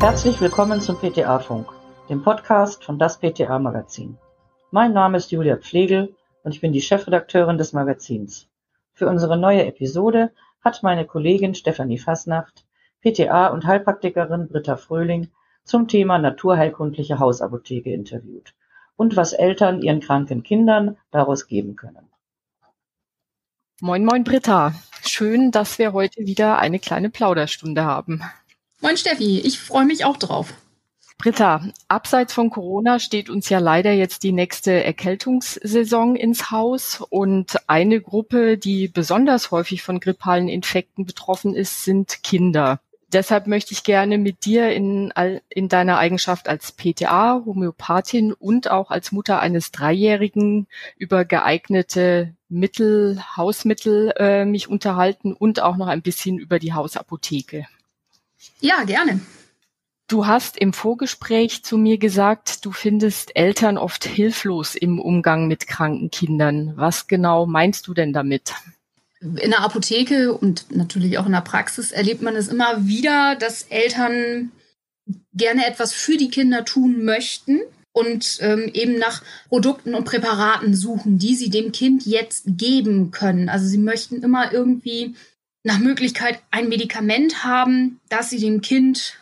Herzlich willkommen zum PTA-Funk, dem Podcast von das PTA-Magazin. Mein Name ist Julia Pflegel und ich bin die Chefredakteurin des Magazins. Für unsere neue Episode hat meine Kollegin Stefanie Fasnacht PTA und Heilpraktikerin Britta Fröhling zum Thema naturheilkundliche Hausapotheke interviewt und was Eltern ihren kranken Kindern daraus geben können. Moin, moin, Britta. Schön, dass wir heute wieder eine kleine Plauderstunde haben. Moin Steffi, ich freue mich auch drauf. Britta, abseits von Corona steht uns ja leider jetzt die nächste Erkältungssaison ins Haus und eine Gruppe, die besonders häufig von grippalen Infekten betroffen ist, sind Kinder. Deshalb möchte ich gerne mit dir in, in deiner Eigenschaft als PTA, Homöopathin und auch als Mutter eines Dreijährigen über geeignete Mittel, Hausmittel äh, mich unterhalten und auch noch ein bisschen über die Hausapotheke. Ja, gerne. Du hast im Vorgespräch zu mir gesagt, du findest Eltern oft hilflos im Umgang mit kranken Kindern. Was genau meinst du denn damit? In der Apotheke und natürlich auch in der Praxis erlebt man es immer wieder, dass Eltern gerne etwas für die Kinder tun möchten und ähm, eben nach Produkten und Präparaten suchen, die sie dem Kind jetzt geben können. Also sie möchten immer irgendwie nach Möglichkeit ein Medikament haben, das sie dem Kind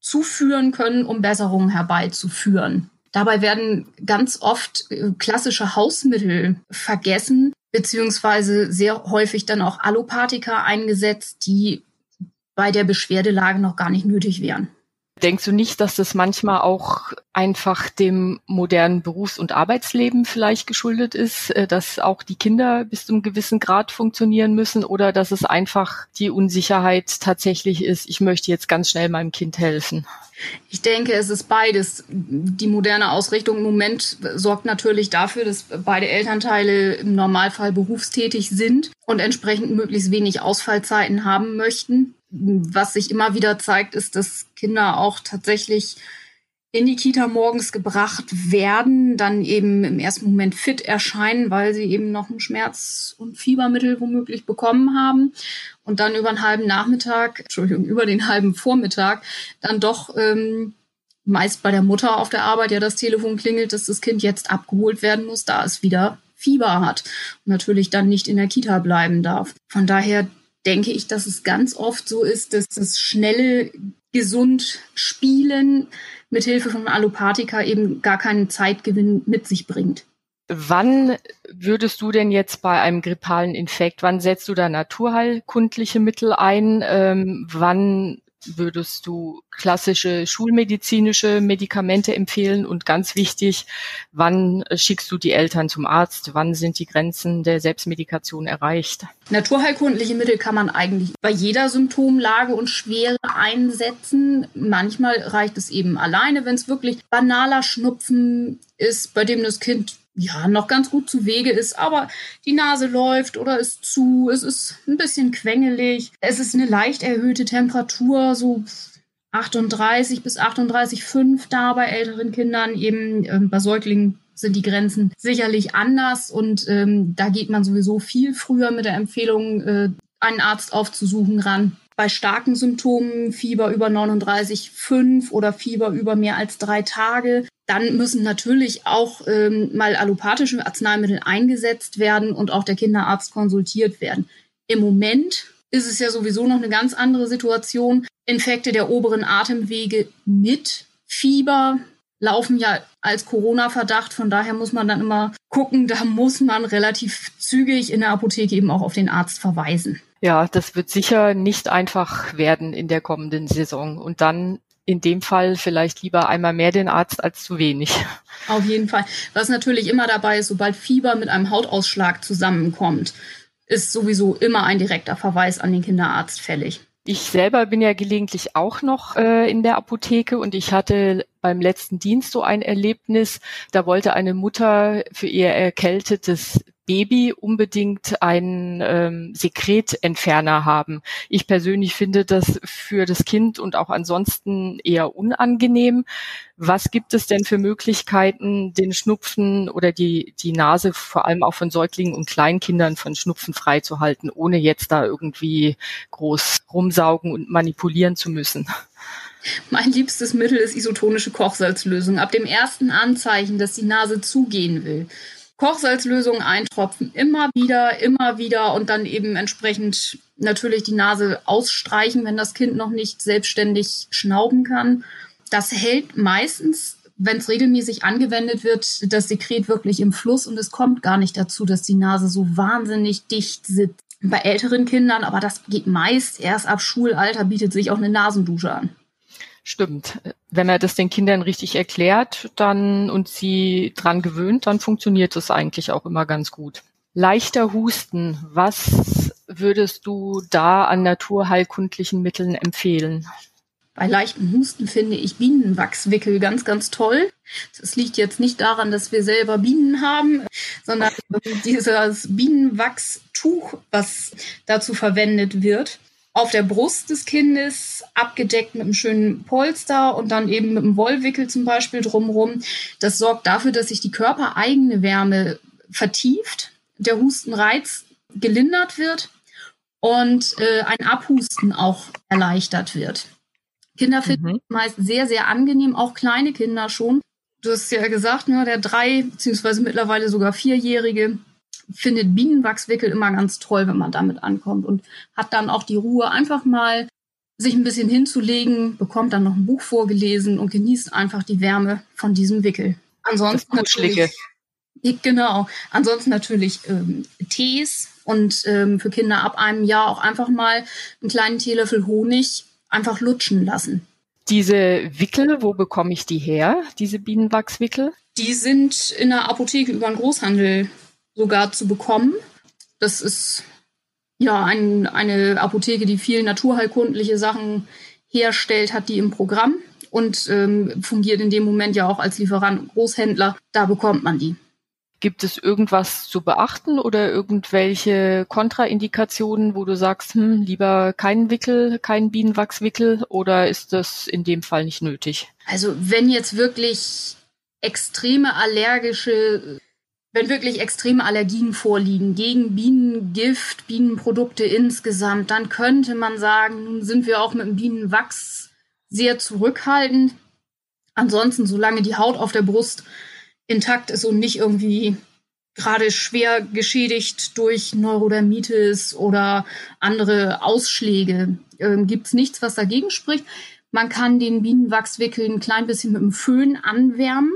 zuführen können, um Besserungen herbeizuführen. Dabei werden ganz oft äh, klassische Hausmittel vergessen, beziehungsweise sehr häufig dann auch Allopathika eingesetzt, die bei der Beschwerdelage noch gar nicht nötig wären. Denkst du nicht, dass das manchmal auch einfach dem modernen Berufs- und Arbeitsleben vielleicht geschuldet ist, äh, dass auch die Kinder bis zu einem gewissen Grad funktionieren müssen oder dass es einfach die Unsicherheit tatsächlich ist, ich möchte jetzt ganz schnell meinem Kind helfen? Ich denke, es ist beides. Die moderne Ausrichtung im Moment sorgt natürlich dafür, dass beide Elternteile im Normalfall berufstätig sind und entsprechend möglichst wenig Ausfallzeiten haben möchten was sich immer wieder zeigt, ist, dass Kinder auch tatsächlich in die Kita morgens gebracht werden, dann eben im ersten Moment fit erscheinen, weil sie eben noch ein Schmerz- und Fiebermittel womöglich bekommen haben und dann über einen halben Nachmittag, Entschuldigung, über den halben Vormittag dann doch ähm, meist bei der Mutter auf der Arbeit ja das Telefon klingelt, dass das Kind jetzt abgeholt werden muss, da es wieder Fieber hat und natürlich dann nicht in der Kita bleiben darf. Von daher denke ich, dass es ganz oft so ist, dass das schnelle, gesund Spielen mit Hilfe von Allopathika eben gar keinen Zeitgewinn mit sich bringt. Wann würdest du denn jetzt bei einem grippalen Infekt, wann setzt du da naturheilkundliche Mittel ein? Ähm, wann würdest du klassische schulmedizinische Medikamente empfehlen? Und ganz wichtig, wann schickst du die Eltern zum Arzt? Wann sind die Grenzen der Selbstmedikation erreicht? Naturheilkundliche Mittel kann man eigentlich bei jeder Symptomlage und Schwere einsetzen. Manchmal reicht es eben alleine, wenn es wirklich banaler Schnupfen ist, bei dem das Kind ja, noch ganz gut zu Wege ist, aber die Nase läuft oder ist zu, es ist ein bisschen quengelig, es ist eine leicht erhöhte Temperatur, so 38 bis 38,5 da bei älteren Kindern, eben ähm, bei Säuglingen sind die Grenzen sicherlich anders und ähm, da geht man sowieso viel früher mit der Empfehlung, äh, einen Arzt aufzusuchen ran. Bei starken Symptomen, Fieber über 39,5 oder Fieber über mehr als drei Tage, dann müssen natürlich auch ähm, mal allopathische Arzneimittel eingesetzt werden und auch der Kinderarzt konsultiert werden. Im Moment ist es ja sowieso noch eine ganz andere Situation. Infekte der oberen Atemwege mit Fieber laufen ja als Corona-Verdacht. Von daher muss man dann immer gucken, da muss man relativ zügig in der Apotheke eben auch auf den Arzt verweisen. Ja, das wird sicher nicht einfach werden in der kommenden Saison. Und dann in dem Fall vielleicht lieber einmal mehr den Arzt als zu wenig. Auf jeden Fall. Was natürlich immer dabei ist, sobald Fieber mit einem Hautausschlag zusammenkommt, ist sowieso immer ein direkter Verweis an den Kinderarzt fällig. Ich selber bin ja gelegentlich auch noch äh, in der Apotheke und ich hatte beim letzten Dienst so ein Erlebnis. Da wollte eine Mutter für ihr erkältetes Baby unbedingt einen ähm, Sekretentferner haben. Ich persönlich finde das für das Kind und auch ansonsten eher unangenehm. Was gibt es denn für Möglichkeiten, den Schnupfen oder die, die Nase vor allem auch von Säuglingen und Kleinkindern von Schnupfen freizuhalten, ohne jetzt da irgendwie groß rumsaugen und manipulieren zu müssen? Mein liebstes Mittel ist isotonische Kochsalzlösung. Ab dem ersten Anzeichen, dass die Nase zugehen will. Kochsalzlösung eintropfen, immer wieder, immer wieder und dann eben entsprechend natürlich die Nase ausstreichen, wenn das Kind noch nicht selbstständig schnauben kann. Das hält meistens, wenn es regelmäßig angewendet wird, das Sekret wirklich im Fluss und es kommt gar nicht dazu, dass die Nase so wahnsinnig dicht sitzt. Bei älteren Kindern, aber das geht meist erst ab Schulalter, bietet sich auch eine Nasendusche an. Stimmt. Wenn man das den Kindern richtig erklärt, dann und sie dran gewöhnt, dann funktioniert es eigentlich auch immer ganz gut. Leichter Husten. Was würdest du da an naturheilkundlichen Mitteln empfehlen? Bei leichtem Husten finde ich Bienenwachswickel ganz, ganz toll. Das liegt jetzt nicht daran, dass wir selber Bienen haben, sondern dieses Bienenwachstuch, was dazu verwendet wird, auf der Brust des Kindes, abgedeckt mit einem schönen Polster und dann eben mit einem Wollwickel zum Beispiel drumherum. Das sorgt dafür, dass sich die körpereigene Wärme vertieft, der Hustenreiz gelindert wird und äh, ein Abhusten auch erleichtert wird. Kinder finden mhm. meist sehr, sehr angenehm, auch kleine Kinder schon. Du hast ja gesagt, ne, der drei, beziehungsweise mittlerweile sogar vierjährige findet Bienenwachswickel immer ganz toll, wenn man damit ankommt und hat dann auch die Ruhe, einfach mal sich ein bisschen hinzulegen, bekommt dann noch ein Buch vorgelesen und genießt einfach die Wärme von diesem Wickel. Ansonsten natürlich, genau. Ansonsten natürlich ähm, Tees und ähm, für Kinder ab einem Jahr auch einfach mal einen kleinen Teelöffel Honig einfach lutschen lassen. Diese Wickel, wo bekomme ich die her, diese Bienenwachswickel? Die sind in der Apotheke über den Großhandel sogar zu bekommen. Das ist ja ein, eine Apotheke, die viel naturheilkundliche Sachen herstellt, hat die im Programm und ähm, fungiert in dem Moment ja auch als Lieferant und Großhändler. Da bekommt man die. Gibt es irgendwas zu beachten oder irgendwelche Kontraindikationen, wo du sagst, hm, lieber keinen Wickel, keinen Bienenwachswickel oder ist das in dem Fall nicht nötig? Also wenn jetzt wirklich extreme allergische wenn wirklich extreme Allergien vorliegen gegen Bienengift, Bienenprodukte insgesamt, dann könnte man sagen, nun sind wir auch mit dem Bienenwachs sehr zurückhaltend. Ansonsten, solange die Haut auf der Brust intakt ist und nicht irgendwie gerade schwer geschädigt durch Neurodermitis oder andere Ausschläge, äh, gibt es nichts, was dagegen spricht. Man kann den Bienenwachswickel ein klein bisschen mit dem Föhn anwärmen,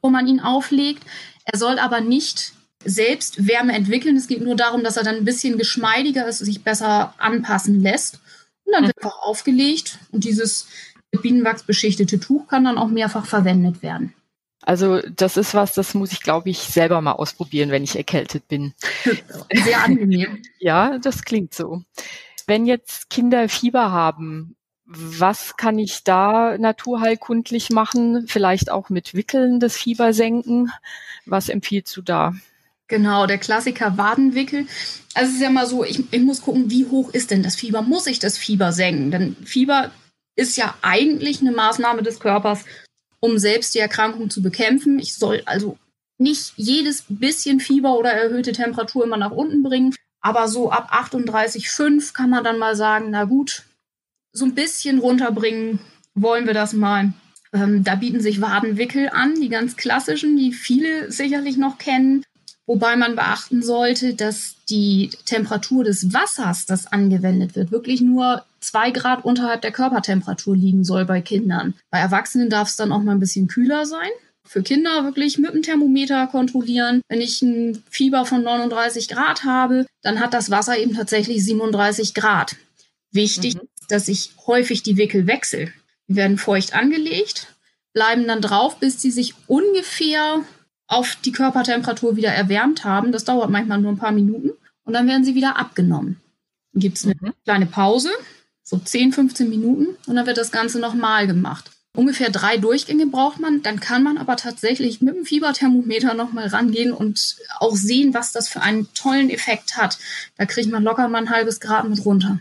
wo man ihn auflegt. Er soll aber nicht selbst Wärme entwickeln. Es geht nur darum, dass er dann ein bisschen geschmeidiger ist, sich besser anpassen lässt. Und dann wird einfach aufgelegt und dieses Bienenwachs beschichtete Tuch kann dann auch mehrfach verwendet werden. Also das ist was, das muss ich, glaube ich, selber mal ausprobieren, wenn ich erkältet bin. Sehr angenehm. ja, das klingt so. Wenn jetzt Kinder Fieber haben, was kann ich da naturheilkundlich machen? Vielleicht auch mit Wickeln des Fieber senken. Was empfiehlst du da? Genau, der Klassiker Wadenwickel. Also es ist ja mal so, ich, ich muss gucken, wie hoch ist denn das Fieber? Muss ich das Fieber senken? Denn Fieber ist ja eigentlich eine Maßnahme des Körpers, um selbst die Erkrankung zu bekämpfen. Ich soll also nicht jedes bisschen Fieber oder erhöhte Temperatur immer nach unten bringen. Aber so ab 38,5 kann man dann mal sagen, na gut, so ein bisschen runterbringen wollen wir das mal. Ähm, da bieten sich Wadenwickel an, die ganz klassischen, die viele sicherlich noch kennen. Wobei man beachten sollte, dass die Temperatur des Wassers, das angewendet wird, wirklich nur zwei Grad unterhalb der Körpertemperatur liegen soll bei Kindern. Bei Erwachsenen darf es dann auch mal ein bisschen kühler sein. Für Kinder wirklich mit dem Thermometer kontrollieren. Wenn ich ein Fieber von 39 Grad habe, dann hat das Wasser eben tatsächlich 37 Grad. Wichtig, mhm. Dass ich häufig die Wickel wechsle. Die werden feucht angelegt, bleiben dann drauf, bis sie sich ungefähr auf die Körpertemperatur wieder erwärmt haben. Das dauert manchmal nur ein paar Minuten. Und dann werden sie wieder abgenommen. Dann gibt es eine mhm. kleine Pause, so 10, 15 Minuten. Und dann wird das Ganze nochmal gemacht. Ungefähr drei Durchgänge braucht man. Dann kann man aber tatsächlich mit dem Fieberthermometer nochmal rangehen und auch sehen, was das für einen tollen Effekt hat. Da kriegt man locker mal ein halbes Grad mit runter.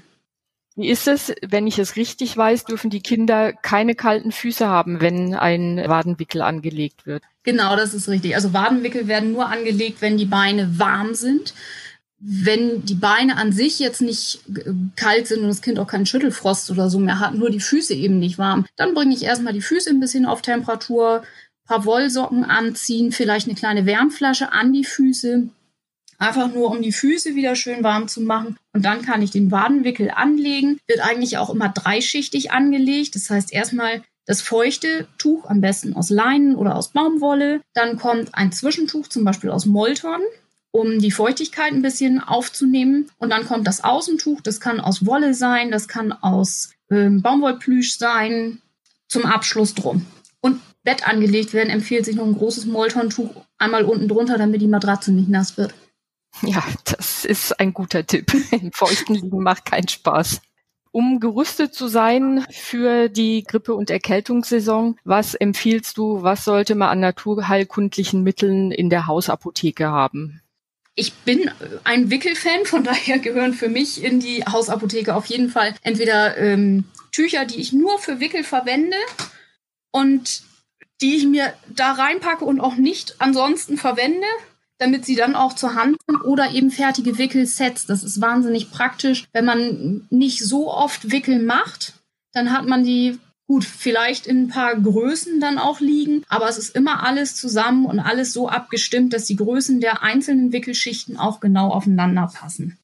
Wie ist es, wenn ich es richtig weiß, dürfen die Kinder keine kalten Füße haben, wenn ein Wadenwickel angelegt wird? Genau, das ist richtig. Also Wadenwickel werden nur angelegt, wenn die Beine warm sind. wenn die Beine an sich jetzt nicht kalt sind und das Kind auch keinen Schüttelfrost oder so mehr hat, nur die Füße eben nicht warm, dann bringe ich erstmal die Füße ein bisschen auf Temperatur, paar Wollsocken anziehen, vielleicht eine kleine Wärmflasche an die Füße, einfach nur um die Füße wieder schön warm zu machen. Und dann kann ich den Wadenwickel anlegen. Wird eigentlich auch immer dreischichtig angelegt. Das heißt erstmal das feuchte Tuch, am besten aus Leinen oder aus Baumwolle. Dann kommt ein Zwischentuch, zum Beispiel aus Molton, um die Feuchtigkeit ein bisschen aufzunehmen. Und dann kommt das Außentuch, das kann aus Wolle sein, das kann aus ähm, Baumwollplüsch sein, zum Abschluss drum. Und Bett angelegt werden, empfiehlt sich noch ein großes Moltontuch einmal unten drunter, damit die Matratze nicht nass wird. Ja, das ist ein guter Tipp. Im feuchten Liegen macht keinen Spaß. Um gerüstet zu sein für die Grippe- und Erkältungssaison, was empfiehlst du, was sollte man an naturheilkundlichen Mitteln in der Hausapotheke haben? Ich bin ein Wickelfan, von daher gehören für mich in die Hausapotheke auf jeden Fall entweder ähm, Tücher, die ich nur für Wickel verwende und die ich mir da reinpacke und auch nicht ansonsten verwende, damit sie dann auch zur Hand sind oder eben fertige Wickelsets. Das ist wahnsinnig praktisch. Wenn man nicht so oft Wickel macht, dann hat man die gut, vielleicht in ein paar Größen dann auch liegen, aber es ist immer alles zusammen und alles so abgestimmt, dass die Größen der einzelnen Wickelschichten auch genau aufeinander passen.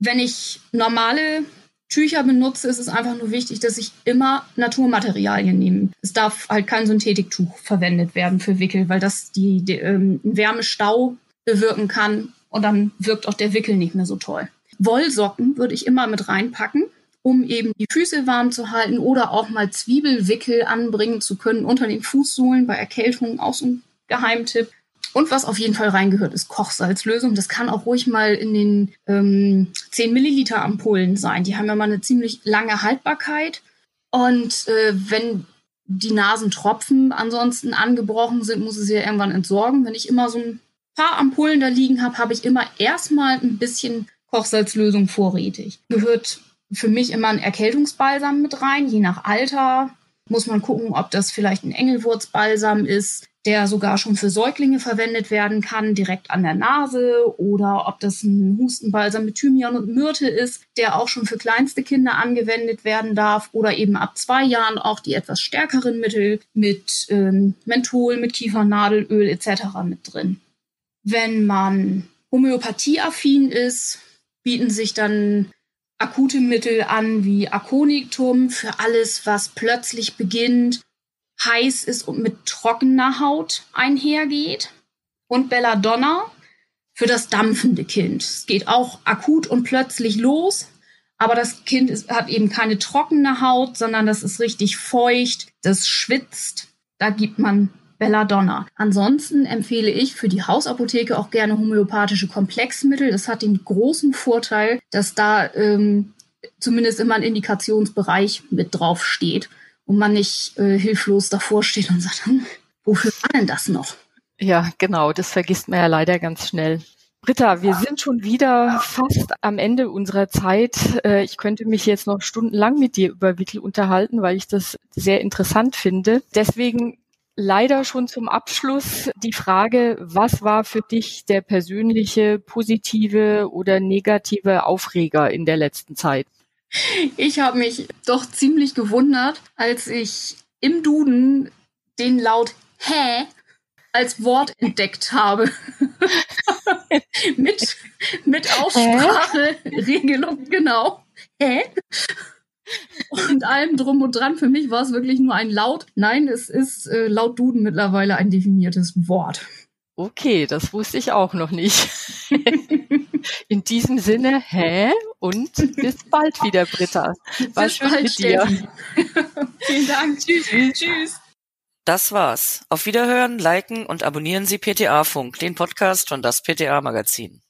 Wenn ich normale Tücher benutze, ist es einfach nur wichtig, dass ich immer Naturmaterialien nehme. Es darf halt kein Synthetiktuch verwendet werden für Wickel, weil das die, die ähm, Wärmestau bewirken kann und dann wirkt auch der Wickel nicht mehr so toll. Wollsocken würde ich immer mit reinpacken, um eben die Füße warm zu halten oder auch mal Zwiebelwickel anbringen zu können unter den Fußsohlen bei Erkältungen, auch so ein Geheimtipp. Und was auf jeden Fall reingehört, ist Kochsalzlösung. Das kann auch ruhig mal in den ähm, 10 Milliliter Ampullen sein. Die haben ja mal eine ziemlich lange Haltbarkeit. Und äh, wenn die Nasentropfen ansonsten angebrochen sind, muss es ja irgendwann entsorgen. Wenn ich immer so ein paar Ampullen da liegen habe, habe ich immer erstmal ein bisschen Kochsalzlösung vorrätig. Gehört für mich immer ein Erkältungsbalsam mit rein, je nach Alter. Muss man gucken, ob das vielleicht ein Engelwurzbalsam ist, der sogar schon für Säuglinge verwendet werden kann, direkt an der Nase, oder ob das ein Hustenbalsam mit Thymian und Myrte ist, der auch schon für kleinste Kinder angewendet werden darf, oder eben ab zwei Jahren auch die etwas stärkeren Mittel mit ähm, Menthol, mit Kiefernadelöl etc. mit drin. Wenn man homöopathieaffin ist, bieten sich dann akute Mittel an wie Aconitum für alles, was plötzlich beginnt, heiß ist und mit trockener Haut einhergeht. Und Belladonna für das dampfende Kind. Es geht auch akut und plötzlich los, aber das Kind ist, hat eben keine trockene Haut, sondern das ist richtig feucht, das schwitzt. Da gibt man Belladonna. Ansonsten empfehle ich für die Hausapotheke auch gerne homöopathische Komplexmittel. Das hat den großen Vorteil, dass da ähm, zumindest immer ein Indikationsbereich mit drauf steht und man nicht äh, hilflos davor steht und sagt, hm, wofür war denn das noch? Ja, genau, das vergisst man ja leider ganz schnell. Britta, wir sind schon wieder fast am Ende unserer Zeit. Äh, ich könnte mich jetzt noch stundenlang mit dir über Wickel unterhalten, weil ich das sehr interessant finde. Deswegen leider schon zum Abschluss die Frage, was war für dich der persönliche positive oder negative Aufreger in der letzten Zeit? Ich habe mich doch ziemlich gewundert, als ich im Duden den Laut Hä als Wort entdeckt habe. mit, mit Ausspracheregelung, genau. Hä? Und allem drum und dran. Für mich war es wirklich nur ein Laut. Nein, es ist äh, laut Duden mittlerweile ein definiertes Wort. Okay, das wusste ich auch noch nicht. In diesem Sinne, hä? Und bis bald wieder, Britta. War bis schön bald, mit dir. Vielen Dank. Tschüss. Tschüss. Das war's. Auf Wiederhören, liken und abonnieren Sie PTA Funk, den Podcast von das PTA Magazin.